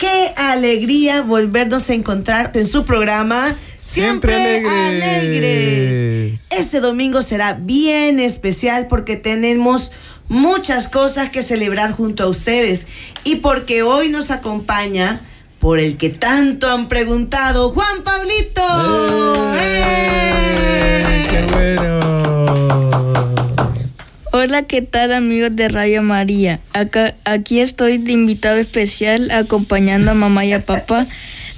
qué alegría volvernos a encontrar en su programa Siempre, alegres. alegres. Este domingo será bien especial porque tenemos muchas cosas que celebrar junto a ustedes y porque hoy nos acompaña por el que tanto han preguntado, Juan Pablito. ¡Eh! ¡Qué bueno! Hola, ¿qué tal amigos de Radio María? Acá, aquí estoy de invitado especial acompañando a mamá y a papá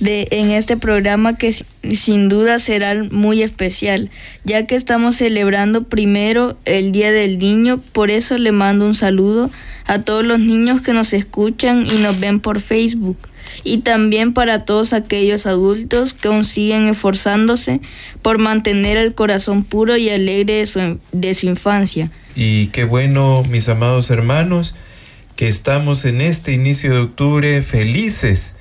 de, en este programa que sin duda será muy especial, ya que estamos celebrando primero el Día del Niño, por eso le mando un saludo a todos los niños que nos escuchan y nos ven por Facebook y también para todos aquellos adultos que aún siguen esforzándose por mantener el corazón puro y alegre de su, de su infancia. Y qué bueno, mis amados hermanos, que estamos en este inicio de octubre felices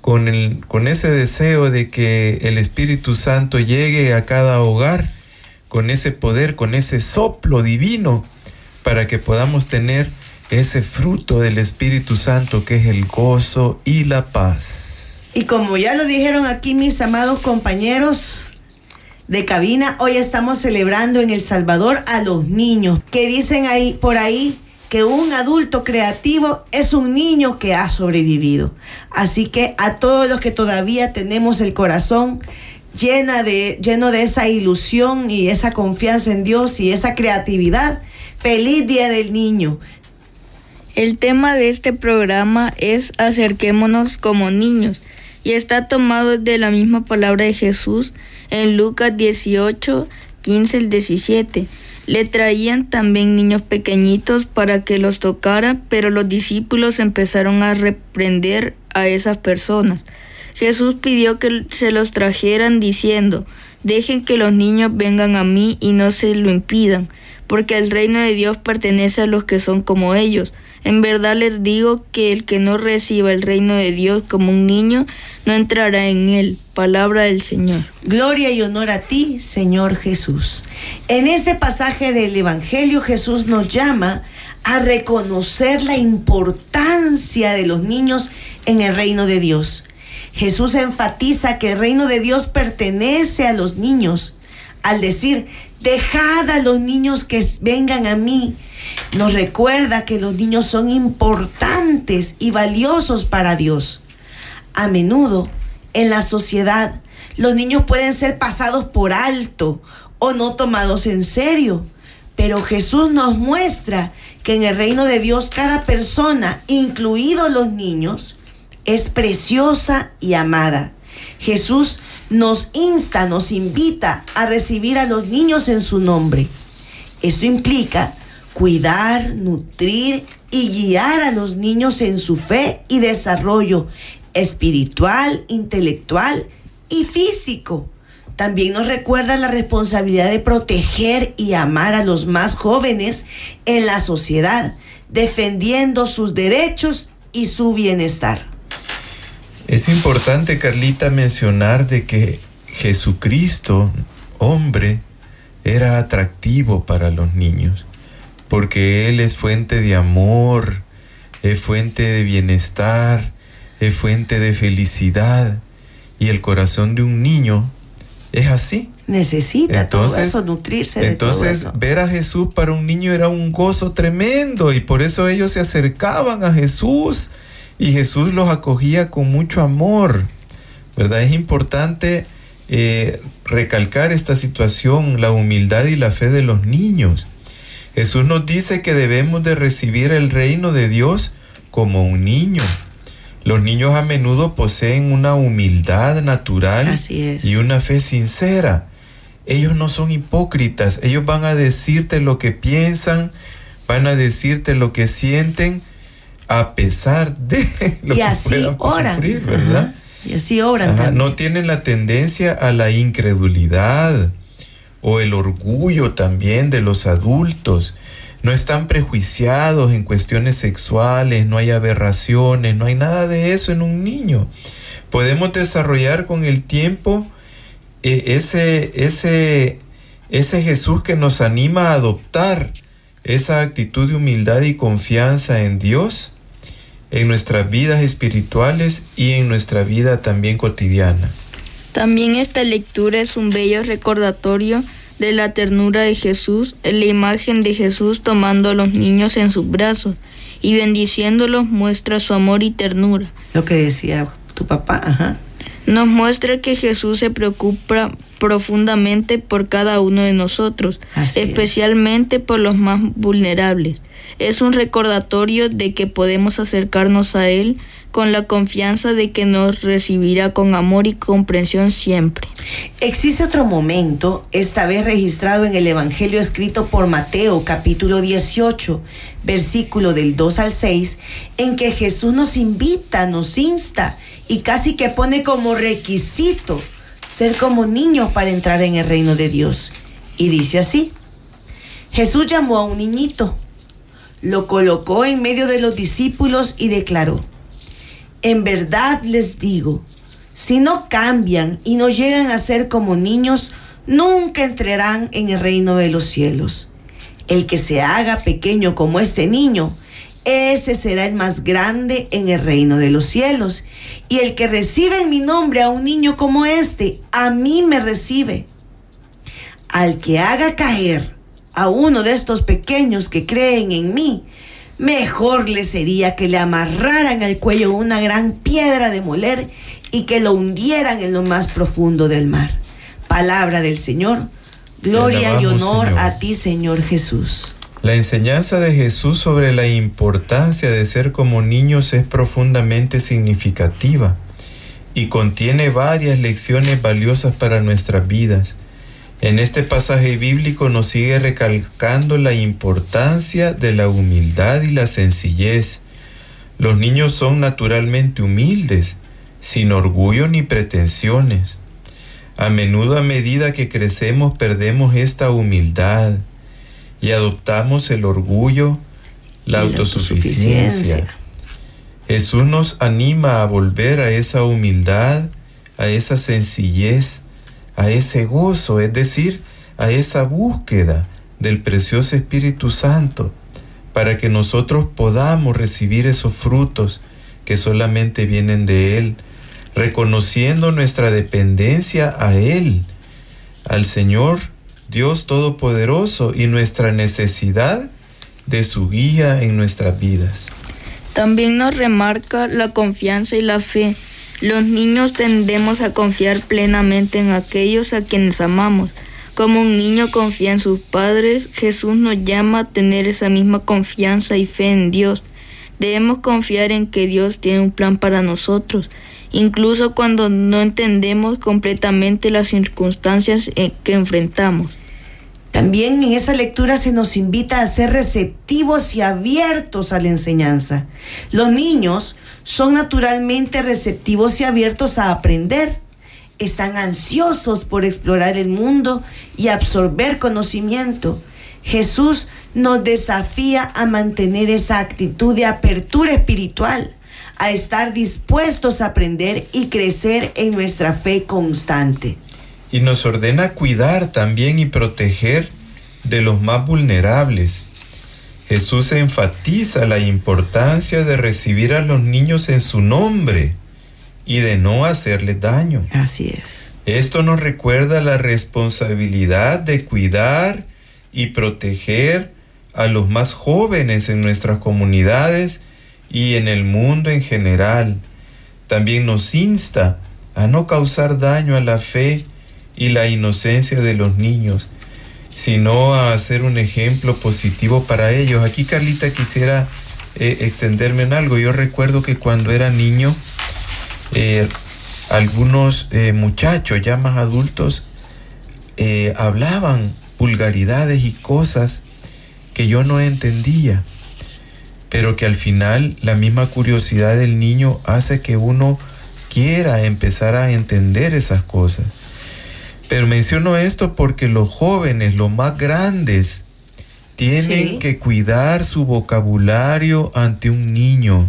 con, el, con ese deseo de que el Espíritu Santo llegue a cada hogar con ese poder, con ese soplo divino, para que podamos tener ese fruto del Espíritu Santo que es el gozo y la paz. Y como ya lo dijeron aquí mis amados compañeros, de cabina, hoy estamos celebrando en El Salvador a los niños, que dicen ahí por ahí que un adulto creativo es un niño que ha sobrevivido. Así que a todos los que todavía tenemos el corazón llena de, lleno de esa ilusión y esa confianza en Dios y esa creatividad, feliz Día del Niño. El tema de este programa es acerquémonos como niños y está tomado de la misma palabra de Jesús en Lucas 18, 15 al 17. Le traían también niños pequeñitos para que los tocara, pero los discípulos empezaron a reprender a esas personas. Jesús pidió que se los trajeran diciendo, dejen que los niños vengan a mí y no se lo impidan, porque el reino de Dios pertenece a los que son como ellos. En verdad les digo que el que no reciba el reino de Dios como un niño, no entrará en él. Palabra del Señor. Gloria y honor a ti, Señor Jesús. En este pasaje del Evangelio Jesús nos llama a reconocer la importancia de los niños en el reino de Dios. Jesús enfatiza que el reino de Dios pertenece a los niños al decir, dejad a los niños que vengan a mí nos recuerda que los niños son importantes y valiosos para Dios. A menudo en la sociedad los niños pueden ser pasados por alto o no tomados en serio. Pero Jesús nos muestra que en el reino de Dios cada persona, incluidos los niños, es preciosa y amada. Jesús nos insta, nos invita a recibir a los niños en su nombre. Esto implica cuidar, nutrir y guiar a los niños en su fe y desarrollo espiritual, intelectual y físico. También nos recuerda la responsabilidad de proteger y amar a los más jóvenes en la sociedad, defendiendo sus derechos y su bienestar. Es importante, Carlita, mencionar de que Jesucristo, hombre, era atractivo para los niños porque Él es fuente de amor, es fuente de bienestar, es fuente de felicidad. Y el corazón de un niño es así. Necesita entonces, todo eso, nutrirse de Entonces, ver a Jesús para un niño era un gozo tremendo y por eso ellos se acercaban a Jesús y Jesús los acogía con mucho amor. ¿Verdad? Es importante eh, recalcar esta situación, la humildad y la fe de los niños. Jesús nos dice que debemos de recibir el reino de Dios como un niño. Los niños a menudo poseen una humildad natural y una fe sincera. Ellos no son hipócritas, ellos van a decirte lo que piensan, van a decirte lo que sienten a pesar de lo y que así puedan sufrir, ¿verdad? Y así obran Ajá, también. no tienen la tendencia a la incredulidad o el orgullo también de los adultos. No están prejuiciados en cuestiones sexuales, no hay aberraciones, no hay nada de eso en un niño. Podemos desarrollar con el tiempo eh, ese, ese, ese Jesús que nos anima a adoptar esa actitud de humildad y confianza en Dios en nuestras vidas espirituales y en nuestra vida también cotidiana. También esta lectura es un bello recordatorio de la ternura de Jesús, en la imagen de Jesús tomando a los niños en sus brazos y bendiciéndolos muestra su amor y ternura. Lo que decía tu papá, ajá. Nos muestra que Jesús se preocupa profundamente por cada uno de nosotros, Así es. especialmente por los más vulnerables. Es un recordatorio de que podemos acercarnos a Él con la confianza de que nos recibirá con amor y comprensión siempre. Existe otro momento, esta vez registrado en el Evangelio escrito por Mateo capítulo 18, versículo del 2 al 6, en que Jesús nos invita, nos insta y casi que pone como requisito ser como niños para entrar en el reino de Dios. Y dice así, Jesús llamó a un niñito, lo colocó en medio de los discípulos y declaró, en verdad les digo, si no cambian y no llegan a ser como niños, nunca entrarán en el reino de los cielos. El que se haga pequeño como este niño, ese será el más grande en el reino de los cielos. Y el que recibe en mi nombre a un niño como este, a mí me recibe. Al que haga caer a uno de estos pequeños que creen en mí, mejor le sería que le amarraran al cuello una gran piedra de moler y que lo hundieran en lo más profundo del mar. Palabra del Señor. Gloria y honor Señor. a ti, Señor Jesús. La enseñanza de Jesús sobre la importancia de ser como niños es profundamente significativa y contiene varias lecciones valiosas para nuestras vidas. En este pasaje bíblico nos sigue recalcando la importancia de la humildad y la sencillez. Los niños son naturalmente humildes, sin orgullo ni pretensiones. A menudo a medida que crecemos perdemos esta humildad y adoptamos el orgullo, la Y la autosuficiencia. autosuficiencia. Jesús nos anima a volver a esa humildad, a esa sencillez, a ese gozo, es decir, a esa búsqueda del precioso Espíritu Santo, para que nosotros podamos recibir esos frutos que solamente vienen de Él, reconociendo nuestra dependencia a Él, al Señor Dios Todopoderoso y nuestra necesidad de su guía en nuestras vidas. También nos remarca la confianza y la fe. Los niños tendemos a confiar plenamente en aquellos a quienes amamos. Como un niño confía en sus padres, Jesús nos llama a tener esa misma confianza y fe en Dios. Debemos confiar en que Dios tiene un plan para nosotros, incluso cuando no entendemos completamente las circunstancias que enfrentamos. También en esa lectura se nos invita a ser receptivos y abiertos a la enseñanza. Los niños son naturalmente receptivos y abiertos a aprender. Están ansiosos por explorar el mundo y absorber conocimiento. Jesús nos desafía a mantener esa actitud de apertura espiritual, a estar dispuestos a aprender y crecer en nuestra fe constante. Y nos ordena cuidar también y proteger de los más vulnerables. Jesús enfatiza la importancia de recibir a los niños en su nombre y de no hacerles daño. Así es. Esto nos recuerda la responsabilidad de cuidar y proteger a los más jóvenes en nuestras comunidades y en el mundo en general. También nos insta a no causar daño a la fe y la inocencia de los niños, sino a ser un ejemplo positivo para ellos. Aquí Carlita quisiera eh, extenderme en algo. Yo recuerdo que cuando era niño, eh, algunos eh, muchachos ya más adultos hablaban vulgaridades y cosas que yo no entendía, pero que al final la misma curiosidad del niño hace que uno quiera empezar a entender esas cosas. Pero menciono esto porque los jóvenes, los más grandes, tienen Sí. que cuidar su vocabulario ante un niño,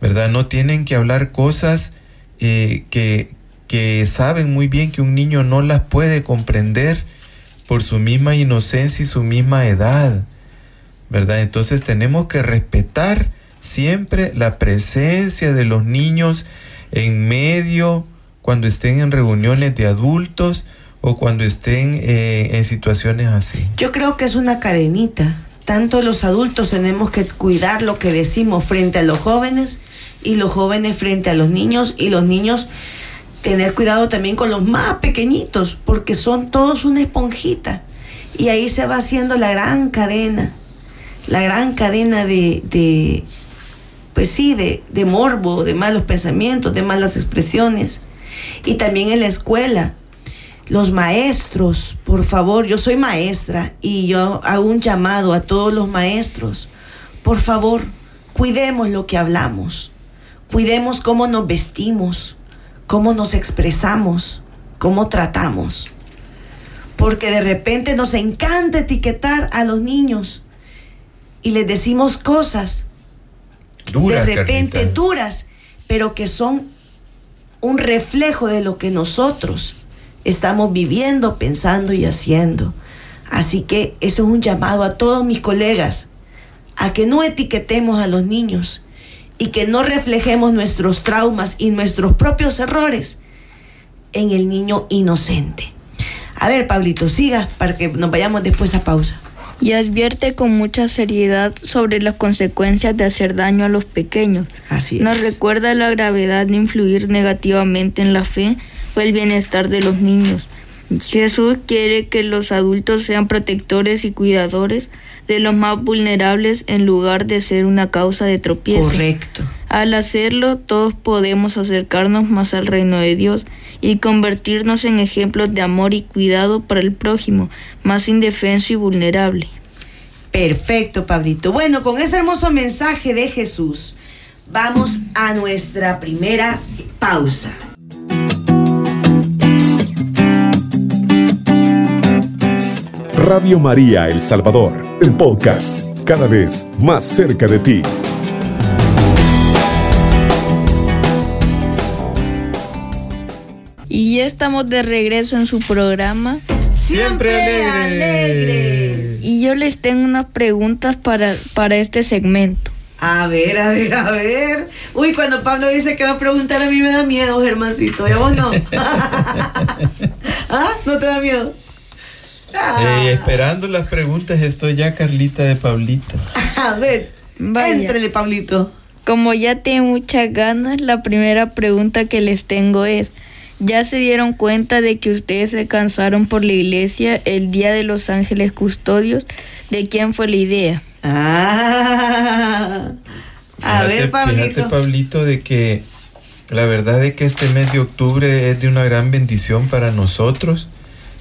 ¿verdad? No tienen que hablar cosas eh, que, que saben muy bien que un niño no las puede comprender por su misma inocencia y su misma edad, ¿verdad? Entonces tenemos que respetar siempre la presencia de los niños en medio cuando estén en reuniones de adultos o cuando estén eh, en situaciones así. Yo creo que es una cadenita. Tanto los adultos tenemos que cuidar lo que decimos frente a los jóvenes y los jóvenes frente a los niños y los niños tener cuidado también con los más pequeñitos porque son todos una esponjita y ahí se va haciendo la gran cadena, la gran cadena de, pues sí, de morbo, de malos pensamientos, de malas expresiones y también en la escuela los maestros, por favor, yo soy maestra y yo hago un llamado a todos los maestros. Por favor, cuidemos lo que hablamos. Cuidemos cómo nos vestimos, cómo nos expresamos, cómo tratamos. Porque de repente nos encanta etiquetar a los niños y les decimos cosas Duras, de repente Carlita. duras, pero que son un reflejo de lo que nosotros estamos viviendo, pensando y haciendo. Así que eso es un llamado a todos mis colegas, a que no etiquetemos a los niños y que no reflejemos nuestros traumas y nuestros propios errores en el niño inocente. A ver, Pablito, siga para que nos vayamos después a pausa. Y advierte con mucha seriedad sobre las consecuencias de hacer daño a los pequeños. Así Nos recuerda la gravedad de influir negativamente en la fe o el bienestar de los niños. Jesús quiere que los adultos sean protectores y cuidadores de los más vulnerables en lugar de ser una causa de tropiezo. Correcto. Al hacerlo, todos podemos acercarnos más al reino de Dios y convertirnos en ejemplos de amor y cuidado para el prójimo, más indefenso y vulnerable. Perfecto, Pablito. Bueno, con ese hermoso mensaje de Jesús, vamos a nuestra primera pausa. Radio María El Salvador, el podcast, cada vez más cerca de ti. Estamos de regreso en su programa Siempre alegres. y yo les tengo unas preguntas para, para este segmento. A ver, a ver, a ver. Uy, cuando Pablo dice que va a preguntar, a mí me da miedo, Germancito. ¿Y a vos no? ¿Ah? ¿No te da miedo? Ah, Eh, esperando las preguntas estoy ya, Carlita de Pablita. a ver, Vaya. éntrele, Pablito. Como ya tiene muchas ganas, la primera pregunta que les tengo es, ¿ya se dieron cuenta de que ustedes se cansaron por la iglesia el Día de los Ángeles Custodios? ¿De quién fue la idea? Ah. A Fíjate- ver, Pablito. Fíjate, Pablito, de que la verdad es que este mes de octubre es de una gran bendición para nosotros.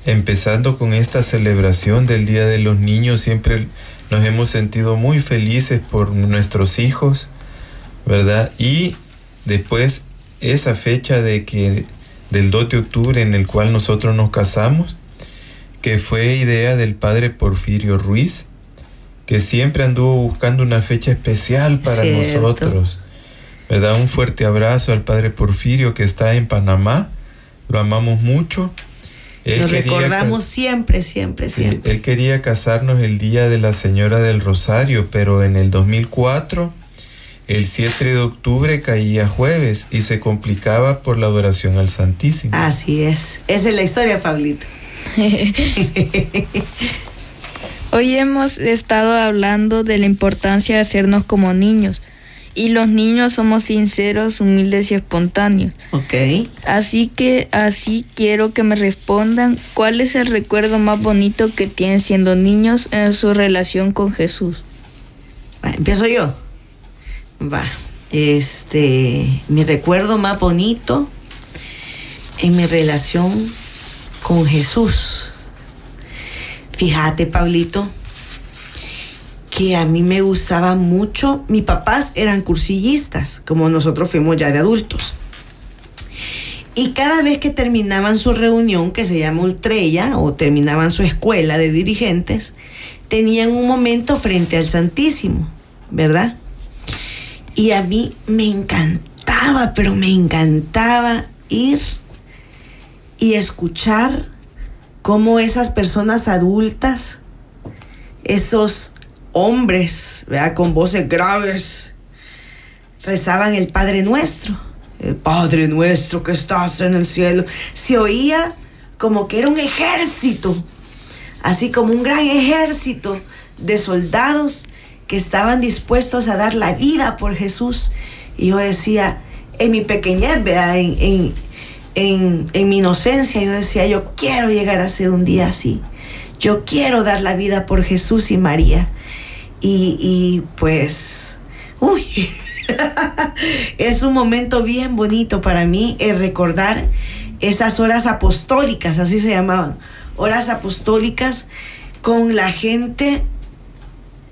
Empezando con esta celebración del Día de los Niños, siempre nos hemos sentido muy felices por nuestros hijos, ¿verdad? Y después esa fecha de que del 2 de octubre en el cual nosotros nos casamos, que fue idea del padre Porfirio Ruiz, que siempre anduvo buscando una fecha especial para Cierto. nosotros. ¿Verdad? Un fuerte abrazo al padre Porfirio que está en Panamá. Lo amamos mucho. Él Lo recordamos siempre, siempre, siempre. él quería casarnos el día de la Señora del Rosario, pero en el 2004, el 7 de octubre caía jueves y se complicaba por la adoración al Santísimo. Así es. Esa es la historia, Pablito. Hoy hemos estado hablando de la importancia de hacernos como niños. Y los niños somos sinceros, humildes y espontáneos. Ok. Así que así quiero que me respondan cuál es el recuerdo más bonito que tienen siendo niños en su relación con Jesús. Va, empiezo yo. Va. Este, mi recuerdo más bonito en mi relación con Jesús. Fíjate, Pablito, que a mí me gustaba mucho. Mis papás eran cursillistas, como nosotros fuimos ya de adultos. Y cada vez que terminaban su reunión, que se llama Ultrella, o terminaban su escuela de dirigentes, tenían un momento frente al Santísimo, ¿verdad? Y a mí me encantaba, pero me encantaba ir y escuchar cómo esas personas adultas, esos hombres, ¿verdad? con voces graves, rezaban el Padre Nuestro. El Padre Nuestro que estás en el cielo. Se oía como que era un ejército, así como un gran ejército de soldados que estaban dispuestos a dar la vida por Jesús. Y yo decía, en mi pequeñez, ¿verdad? En, en, en, mi inocencia, yo decía, yo quiero llegar a ser un día así. Yo quiero dar la vida por Jesús y María. Y, y pues, uy, es un momento bien bonito para mí el recordar esas horas apostólicas, así se llamaban, horas apostólicas con la gente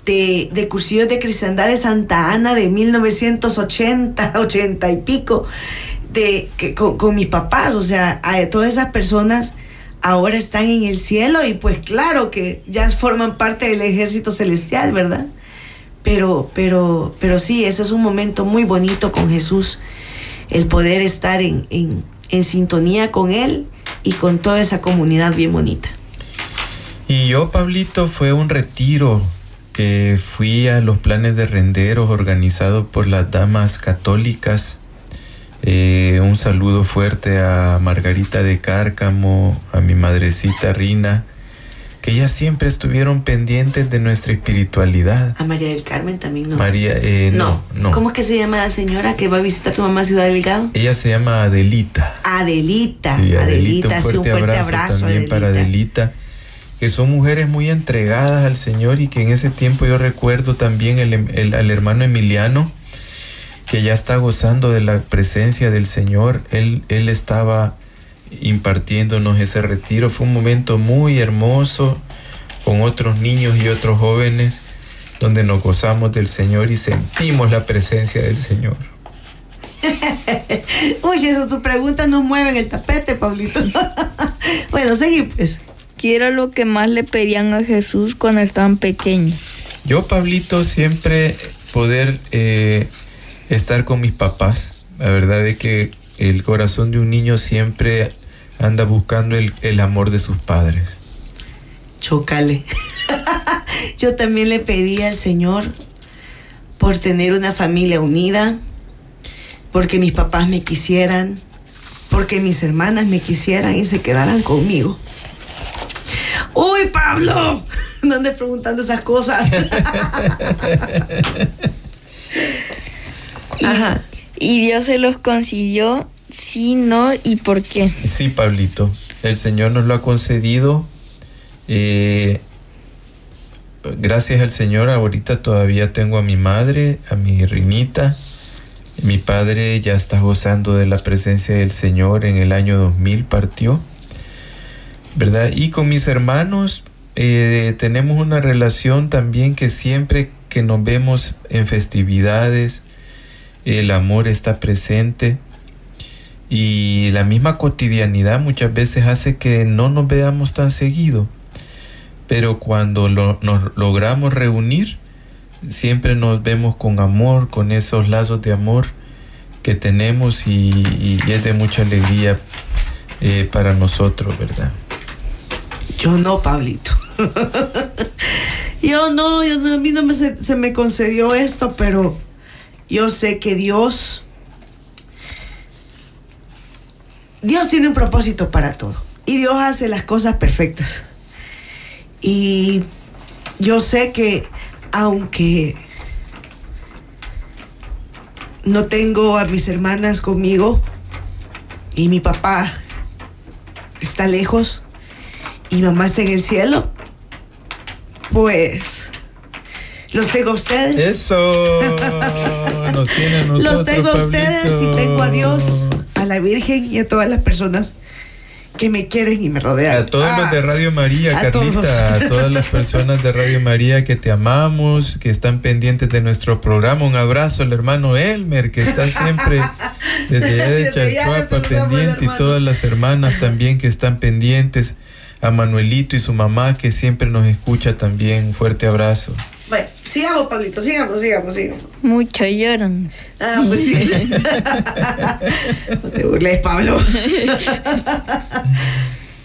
de, de Cursillos de Cristiandad de Santa Ana de 1980, 80 y pico, de, que, con, mis papás, o sea, a todas esas personas ahora están en el cielo y pues claro que ya forman parte del ejército celestial, ¿verdad? Pero, pero, pero sí, ese es un momento muy bonito con Jesús, el poder estar en, en, en sintonía con Él y con toda esa comunidad bien bonita. Y yo, Pablito, fue un retiro que fui a los planes de renderos organizados por las damas católicas. Eh, un saludo fuerte a Margarita de Cárcamo, a mi madrecita Rina, que ellas siempre estuvieron pendientes de nuestra espiritualidad. A María del Carmen también, ¿no? María, eh, no, no, ¿Cómo es que se llama la señora que va a visitar a tu mamá a Ciudad Delgado? Ella se llama Adelita. Adelita. Sí, Adelita, un fuerte, un fuerte abrazo, abrazo. también para Adelita, que son mujeres muy entregadas al Señor y que en ese tiempo yo recuerdo también el, el- al hermano Emiliano, que ya está gozando de la presencia del Señor. Él, él estaba impartiéndonos ese retiro. Fue un momento muy hermoso con otros niños y otros jóvenes donde nos gozamos del Señor y sentimos la presencia del Señor. Uy, eso tus preguntas no mueven el tapete, Pablito. bueno, seguí pues. ¿Qué era lo que más le pedían a Jesús cuando estaban pequeños? Yo, Pablito, siempre poder eh, estar con mis papás. La verdad es que el corazón de un niño siempre anda buscando el, el amor de sus padres. Chocale. Yo también le pedí al Señor por tener una familia unida, porque mis papás me quisieran, porque mis hermanas me quisieran y se quedaran conmigo. Uy, Pablo, no andes preguntando esas cosas. Ajá. ¿Y Dios se los consiguió? Sí, no, ¿y por qué? Sí, Pablito, el Señor nos lo ha concedido. eh, gracias al Señor, ahorita todavía tengo a mi madre, a mi Rinita. Mi padre ya está gozando de la presencia del Señor. En el año 2000 partió. ¿Verdad? Y con mis hermanos eh, tenemos una relación también que siempre que nos vemos en festividades, el amor está presente. Y la misma cotidianidad muchas veces hace que no nos veamos tan seguido. Pero cuando lo- nos logramos reunir, siempre nos vemos con amor, con esos lazos de amor que tenemos y, es de mucha alegría eh, para nosotros, ¿verdad? Yo no, Pablito. yo no, yo no, a mí no me, se, se me concedió esto, pero yo sé que Dios, Dios tiene un propósito para todo. Y Dios hace las cosas perfectas. Y yo sé que aunque no tengo a mis hermanas conmigo y mi papá está lejos, y mamá está en el cielo, pues los tengo a ustedes. Eso nos tiene a nosotros. los tengo a ustedes y tengo a Dios, a la Virgen y a todas las personas que me quieren y me rodean. A todos los Ah, de Radio María, a Carlita, todos. a todas las personas de Radio María que te amamos, que están pendientes de nuestro programa. Un abrazo al hermano Elmer, que está siempre desde allá de Chalchuapa pendiente, y todas las hermanas también que están pendientes. A Manuelito y su mamá que siempre nos escucha también. Un fuerte abrazo. Bueno, sigamos, Pablito, sigamos, sigamos, sigamos. Mucho lloran. Ah, pues sí. no te burles, Pablo.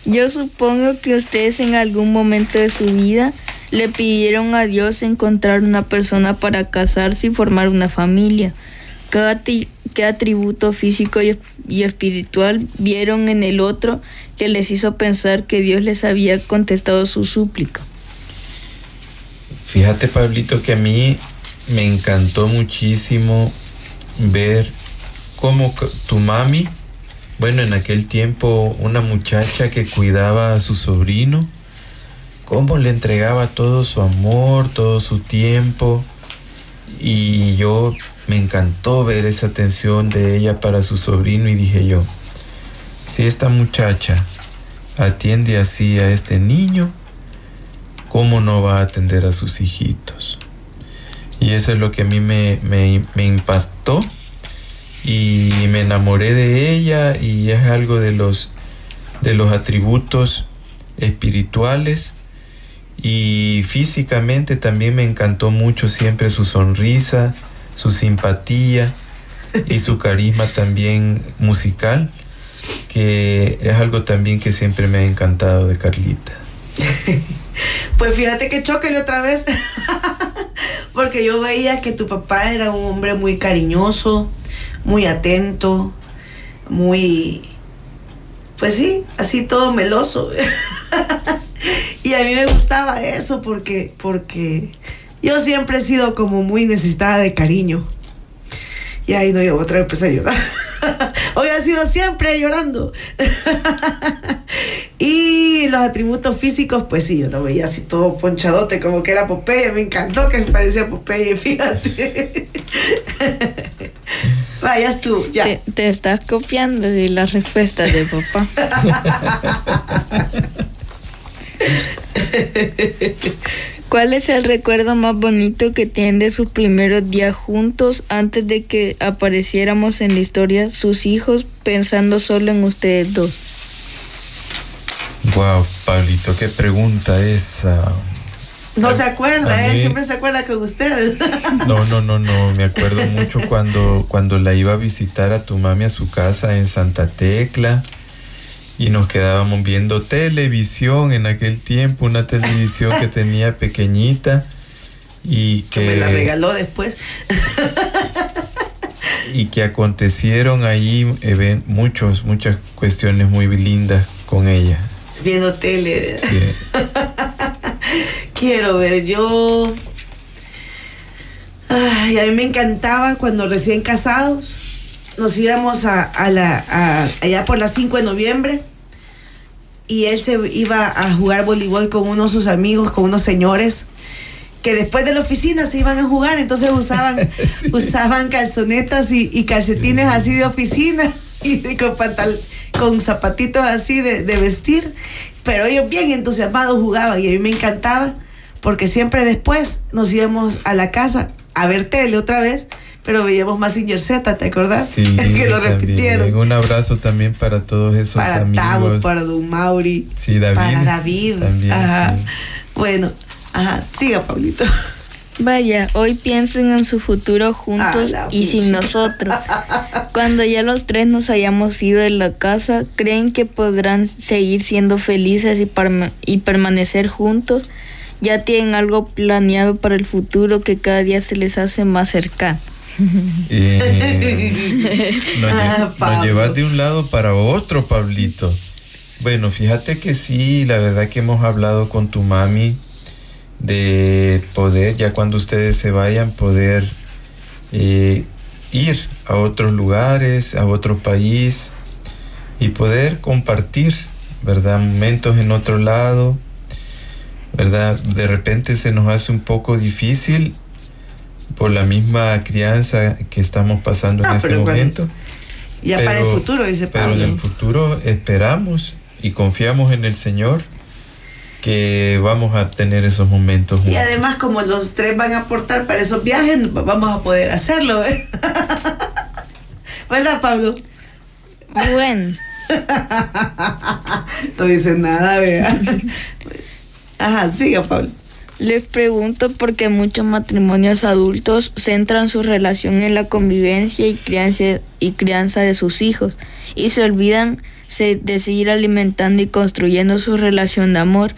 Yo supongo que ustedes en algún momento de su vida le pidieron a Dios encontrar una persona para casarse y formar una familia. ¿Qué, atributo físico y, y espiritual vieron en el otro que les hizo pensar que Dios les había contestado su súplica? Fíjate, Pablito, que a mí me encantó muchísimo ver cómo tu mami, bueno, en aquel tiempo una muchacha que cuidaba a su sobrino, cómo le entregaba todo su amor, todo su tiempo. Y yo me encantó ver esa atención de ella para su sobrino y dije yo, si esta muchacha atiende así a este niño, ¿cómo no va a atender a sus hijitos? Y eso es lo que a mí me, me- impactó y me enamoré de ella y es algo de los, de los atributos espirituales y físicamente también me encantó mucho siempre su sonrisa, su simpatía y su carisma también musical, que es algo también que siempre me ha encantado de Carlita. Pues fíjate que chóquele otra vez. Porque yo veía que tu papá era un hombre muy cariñoso, muy atento, muy. Pues sí, así todo meloso. y a mí me gustaba eso porque, porque yo siempre he sido como muy necesitada de cariño. Y ahí no, yo otra vez empecé a llorar. Sido siempre llorando. y los atributos físicos, pues sí, yo lo veía así todo ponchadote, como que era Popeye. Me encantó que parecía Popeye, fíjate. Vayas tú, ya. Te, te estás copiando de las respuestas de papá. ¿Cuál es el recuerdo más bonito que tienen de sus primeros días juntos antes de que apareciéramos en la historia sus hijos pensando solo en ustedes dos? Wow, Pablito, qué pregunta esa. No A- se acuerda, él mí- siempre se acuerda con ustedes. No, no, no, no. Me acuerdo mucho cuando, cuando la iba a visitar a tu mami a su casa en Santa Tecla y nos quedábamos viendo televisión en aquel tiempo, una televisión que tenía pequeñita y que Me la regaló después. y que acontecieron ahí muchos, muchas cuestiones muy lindas con ella. Viendo tele. Sí. Quiero ver, yo. Ay, a mí me encantaba cuando recién casados nos íbamos a, a la, a- allá por las 5 de noviembre y él se iba a jugar voleibol con unos de sus amigos, con unos señores que después de la oficina se iban a jugar, entonces usaban, usaban calzonetas y, y calcetines así de oficina y con pantal, con zapatitos así de, de vestir, pero ellos bien entusiasmados jugaban y a mí me encantaba porque siempre después nos íbamos a la casa a ver tele otra vez, pero veíamos más Z, ¿te acordás? Sí, que lo también. repitieron. Un abrazo también para todos esos Para amigos. Tavo, para Don Mauri. Sí, David. Para David. También, Ajá. sí. Bueno, ajá, siga, Pablito. Vaya, hoy piensen en su futuro juntos Ah, y sin nosotros. Cuando ya los tres nos hayamos ido de la casa, ¿creen que podrán seguir siendo felices y, parma- y permanecer juntos? ¿Ya tienen algo planeado para el futuro que cada día se les hace más cercano? Eh, nos, Ah, nos llevas de un lado para otro, Pablito. Bueno, fíjate que sí, la verdad que hemos hablado con tu mami de poder, ya cuando ustedes se vayan, poder eh, ir a otros lugares, a otro país y poder compartir, ¿verdad? Momentos en otro lado, ¿verdad? De repente se nos hace un poco difícil por la misma crianza que estamos pasando Ah, en este pero cuando- momento. Ya para el Pero- futuro, dice Pero Pablo. en el futuro esperamos y confiamos en el Señor que vamos a tener esos momentos. Y juntos. además, como los tres van a aportar para esos viajes, vamos a poder hacerlo. ¿eh? ¿Verdad, Pablo? Bueno, No dice nada, vea. Ajá, siga, Pablo. Les pregunto por qué muchos matrimonios adultos centran su relación en la convivencia y crianza, y crianza de sus hijos y se olvidan de seguir alimentando y construyendo su relación de amor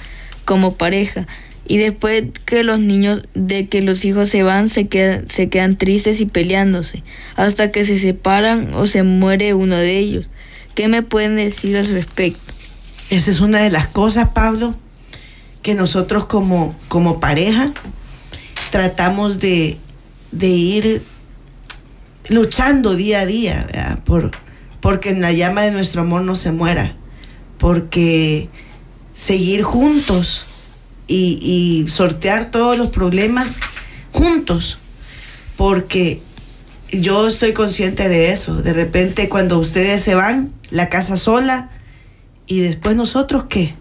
como pareja. Y después que los niños, de que los hijos se van, se quedan, se quedan tristes y peleándose, hasta que se separan o se muere uno de ellos. ¿Qué me pueden decir al respecto? Esa es una de las cosas, Pablo, que nosotros como, como pareja tratamos de, de ir luchando día a día. Por, porque en la llama de nuestro amor no se muera, porque seguir juntos y, y sortear todos los problemas juntos, porque yo estoy consciente de eso. De repente cuando ustedes se van, la casa sola, y después nosotros qué,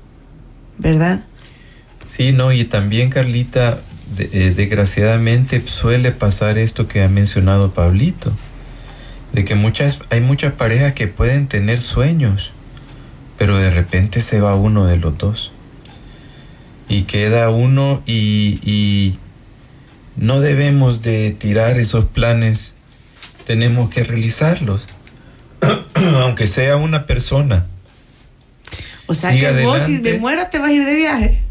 ¿verdad? Sí, no, y también Carlita, de- eh, desgraciadamente suele pasar esto que ha mencionado Pablito, de que muchas, hay muchas parejas que pueden tener sueños, pero de repente se va uno de los dos. Y queda uno y, y no debemos de tirar esos planes, tenemos que realizarlos, aunque sea una persona. O sea que vos si me muero te vas a ir de viaje.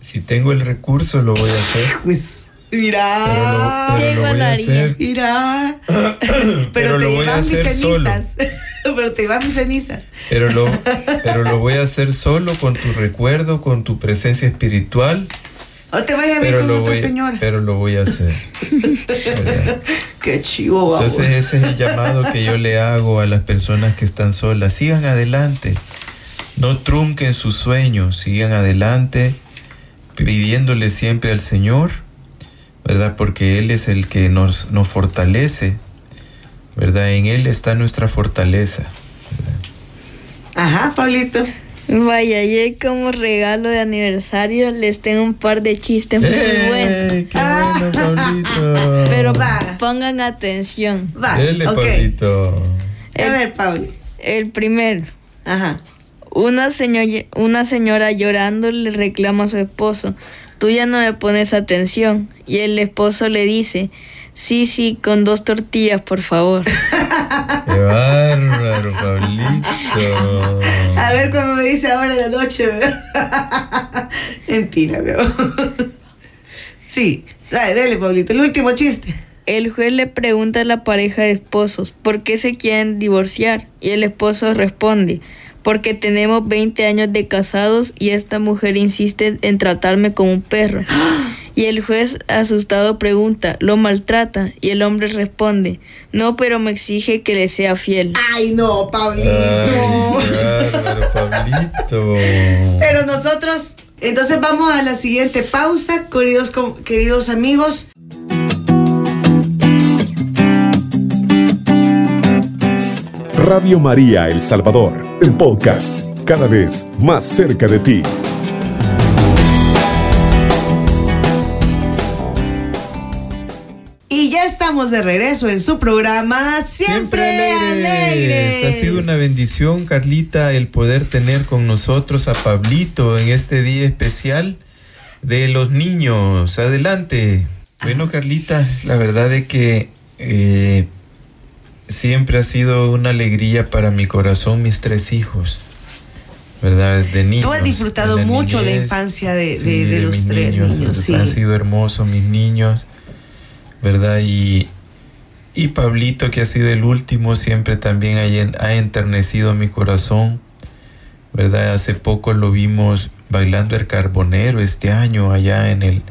Si tengo el recurso lo voy a hacer. Pues Pero mira, lo, pero Qué lo voy a igualaría. hacer. mira. Pero, Pero te llevan mis cenizas. pero te llevan mis cenizas. Pero lo, pero lo voy a hacer solo con tu recuerdo, con tu presencia espiritual. O te vayas a ver Pero con otra voy, señora. pero lo voy a hacer. Qué chivo, babos. Entonces ese es el llamado que yo le hago a las personas que están solas. Sigan adelante. No trunquen sus sueños. Sigan adelante pidiéndole siempre al Señor, ¿verdad? Porque Él es el que nos, nos fortalece, ¿verdad? En Él está nuestra fortaleza. Ajá, Pablito. Vaya, y como regalo de aniversario les tengo un par de chistes muy buenos. ¡Eh, ¡Qué bueno, Pablito! Pero Va. pongan atención. Va, Dele, ok. Pablito. A ver, Pablo. El primero, Ajá. Una, señor- una señora llorando le reclama a su esposo, tú ya no me pones atención. Y el esposo le dice, sí, sí, con dos tortillas, por favor. ¡Qué bárbaro, Pablito! A ver cómo me dice ahora en la noche. Mentira, veo. Sí, dale, dale, Pablito. El último chiste. El juez le pregunta a la pareja de esposos por qué se quieren divorciar y el esposo responde, porque tenemos 20 años de casados y esta mujer insiste en tratarme como un perro. Y el juez asustado pregunta, ¿lo maltrata? Y el hombre responde, no, pero me exige que le sea fiel. Ay, no, Pablito. Ay, bárbaro, Pablito. Pero nosotros, entonces vamos a la siguiente pausa, queridos, queridos amigos. Radio María El Salvador, el podcast, cada vez más cerca de ti. Y ya estamos de regreso en su programa Siempre, alegres. Ha sido una bendición, Carlita, el poder tener con nosotros a Pablito en este día especial de los niños. Adelante. Bueno, Carlita, la verdad es que eh, siempre ha sido una alegría para mi corazón mis tres hijos. ¿Verdad? De niños. Tú has disfrutado mucho la niñez. infancia de- de- Sí, de los mis tres niños, sí. Han sido hermosos mis niños. ¿verdad? Y, y Pablito, que ha sido el último, siempre también ha, ha enternecido mi corazón, ¿verdad? Hace poco lo vimos bailando el carbonero este año allá en el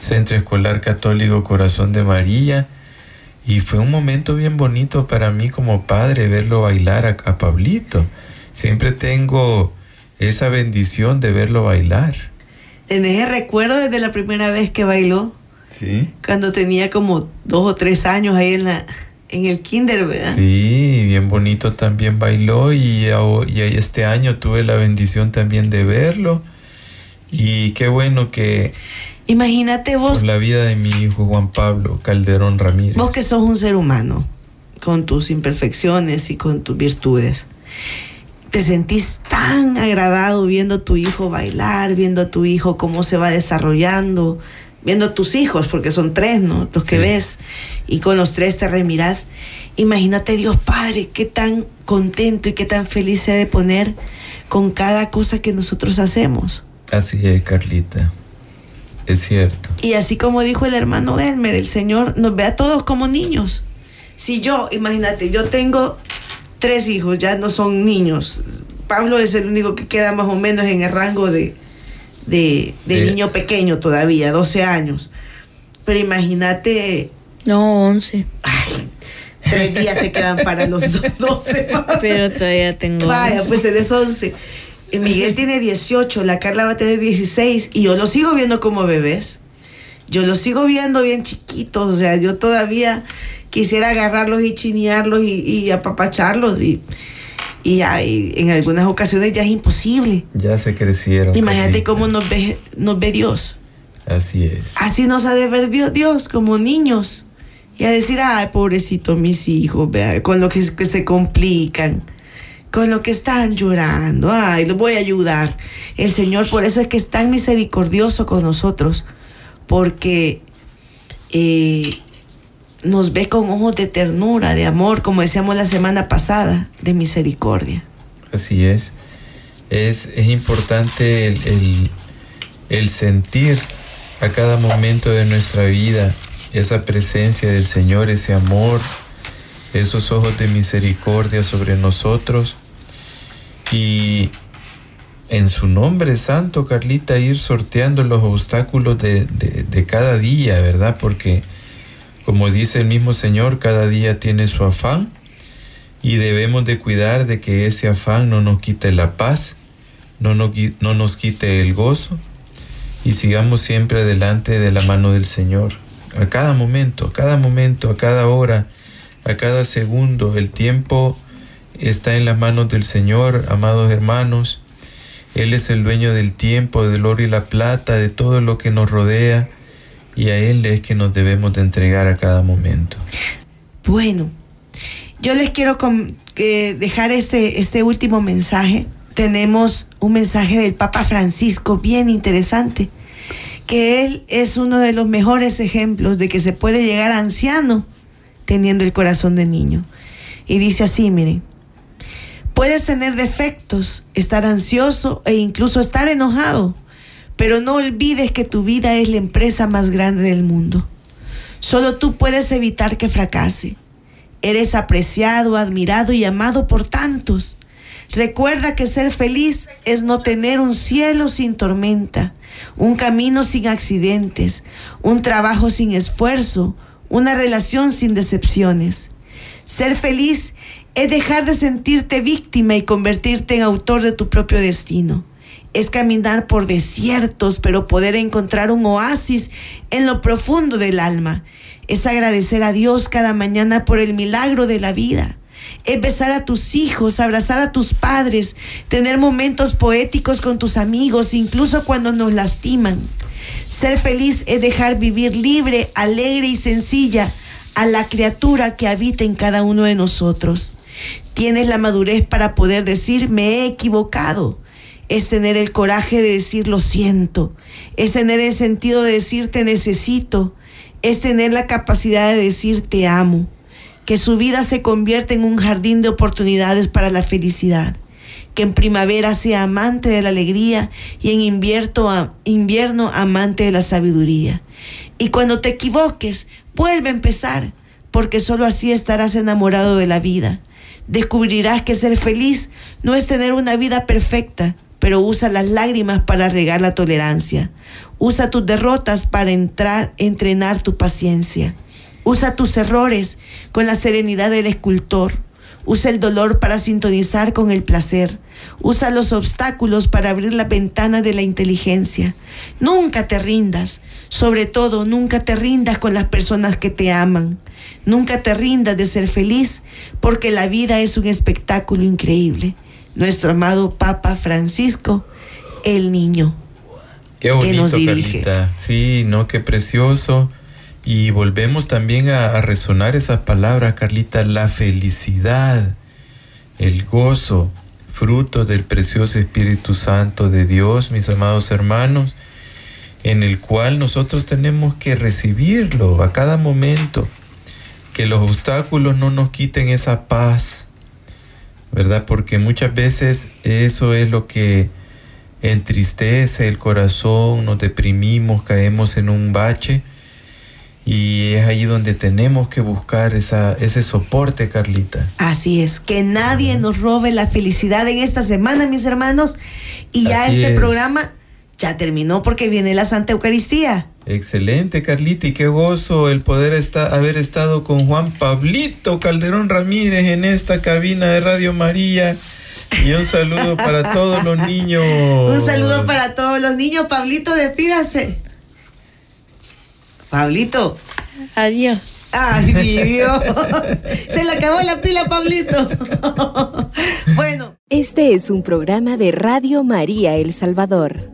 Centro Escolar Católico Corazón de María. Y fue un momento bien bonito para mí como padre verlo bailar a, a Pablito. Siempre tengo esa bendición de verlo bailar. ¿Tenés el recuerdo desde la primera vez que bailó? ¿Sí? Cuando tenía como dos o tres años ahí en la, en el kinder, ¿verdad? Sí, bien bonito también bailó y, y este año tuve la bendición también de verlo. Y qué bueno que... Imagínate vos... Por la vida de mi hijo Juan Pablo Calderón Ramírez. Vos que sos un ser humano, con tus imperfecciones y con tus virtudes. Te sentís tan agradado viendo a tu hijo bailar, viendo a tu hijo cómo se va desarrollando, viendo a tus hijos, porque son tres, ¿no? Los que ves, y con los tres te remirás. Imagínate Dios Padre, qué tan contento y qué tan feliz se ha de poner con cada cosa que nosotros hacemos. Así es, Carlita. Es cierto. Y así como dijo el hermano Elmer, el Señor nos ve a todos como niños. Si yo, imagínate, yo tengo tres hijos, ya no son niños. Pablo es el único que queda más o menos en el rango de, de, niño pequeño todavía, 12 años. Pero imagínate. No, 11. Ay, tres días te quedan para los 12. Pero todavía tengo. Vaya, pues tenés 11. Miguel tiene 18, la Carla va a tener 16 y yo los sigo viendo como bebés. Yo los sigo viendo bien chiquitos, o sea, yo todavía quisiera agarrarlos y chinearlos y, apapacharlos y, y, en algunas ocasiones ya es imposible. Ya se crecieron. Imagínate cómo nos ve, nos ve Dios. Así es. Así nos ha de ver Dios como niños. Y a decir, ay, pobrecito mis hijos, vea, con lo que se complican con lo que están llorando. Ay, los voy a ayudar. El Señor por eso es que es tan misericordioso con nosotros, porque eh, nos ve con ojos de ternura, de amor, como decíamos la semana pasada, de misericordia. Así es. Es, es importante el, el sentir a cada momento de nuestra vida esa presencia del Señor, ese amor, esos ojos de misericordia sobre nosotros y en su nombre santo, Carlita, ir sorteando los obstáculos de, cada día, ¿verdad? Porque, como dice el mismo Señor, cada día tiene su afán y debemos de cuidar de que ese afán no nos quite la paz, no nos, no nos quite el gozo y sigamos siempre adelante de la mano del Señor. A cada momento, a cada momento, a cada hora, a cada segundo, el tiempo está en las manos del Señor, amados hermanos. Él es el dueño del tiempo, del oro y la plata, de todo lo que nos rodea, y a Él es que nos debemos de entregar a cada momento. Bueno, yo les quiero dejar este, este último mensaje. Tenemos un mensaje del Papa Francisco bien interesante, que Él es uno de los mejores ejemplos de que se puede llegar anciano teniendo el corazón de niño. Y dice así, miren, Puedes tener defectos, estar ansioso e incluso estar enojado, pero no olvides que tu vida es la empresa más grande del mundo. Solo tú puedes evitar que fracase. Eres apreciado, admirado y amado por tantos. Recuerda que ser feliz es no tener un cielo sin tormenta, un camino sin accidentes, un trabajo sin esfuerzo, una relación sin decepciones. Ser feliz es dejar de sentirte víctima y convertirte en autor de tu propio destino. Es caminar por desiertos, pero poder encontrar un oasis en lo profundo del alma. Es agradecer a Dios cada mañana por el milagro de la vida. Es besar a tus hijos, abrazar a tus padres, tener momentos poéticos con tus amigos, incluso cuando nos lastiman. Ser feliz es dejar vivir libre, alegre y sencilla a la criatura que habita en cada uno de nosotros. Tienes la madurez para poder decir me he equivocado. Es tener el coraje de decir lo siento. Es tener el sentido de decir te necesito. Es tener la capacidad de decir te amo. Que su vida se convierta en un jardín de oportunidades para la felicidad. Que en primavera sea amante de la alegría y en invierno, invierno amante de la sabiduría. Y cuando te equivoques, vuelve a empezar, porque sólo así estarás enamorado de la vida descubrirás que ser feliz no es tener una vida perfecta, pero usa las lágrimas para regar la tolerancia. Usa tus derrotas para entrenar tu paciencia. Usa tus errores con la serenidad del escultor. Usa el dolor para sintonizar con el placer. Usa los obstáculos para abrir la ventana de la inteligencia. Nunca te rindas. Sobre todo, nunca te rindas con las personas que te aman. Nunca te rindas de ser feliz, porque la vida es un espectáculo increíble. Nuestro amado Papa Francisco, el niño. Qué bonito, nos dirige. Carlita. Sí, no, qué precioso. Y volvemos también a, a resonar esas palabras, Carlita, la felicidad, el gozo, fruto del precioso Espíritu Santo de Dios, mis amados hermanos, en el cual nosotros tenemos que recibirlo a cada momento, que los obstáculos no nos quiten esa paz, ¿verdad? Porque muchas veces eso es lo que entristece el corazón, nos deprimimos, caemos en un bache y es ahí donde tenemos que buscar esa, ese soporte, Carlita. Así es, que nadie nos robe la felicidad en esta semana, mis hermanos. Y ya este programa ya terminó porque viene la Santa Eucaristía. Excelente, Carlita, y qué gozo el poder haber estado con Juan Pablito Calderón Ramírez en esta cabina de Radio María. Y un saludo para todos los niños. Un saludo para todos los niños. Pablito, despídase. Pablito. Adiós. Ay, Dios. Se le acabó la pila, Pablito. bueno. Este es un programa de Radio María El Salvador.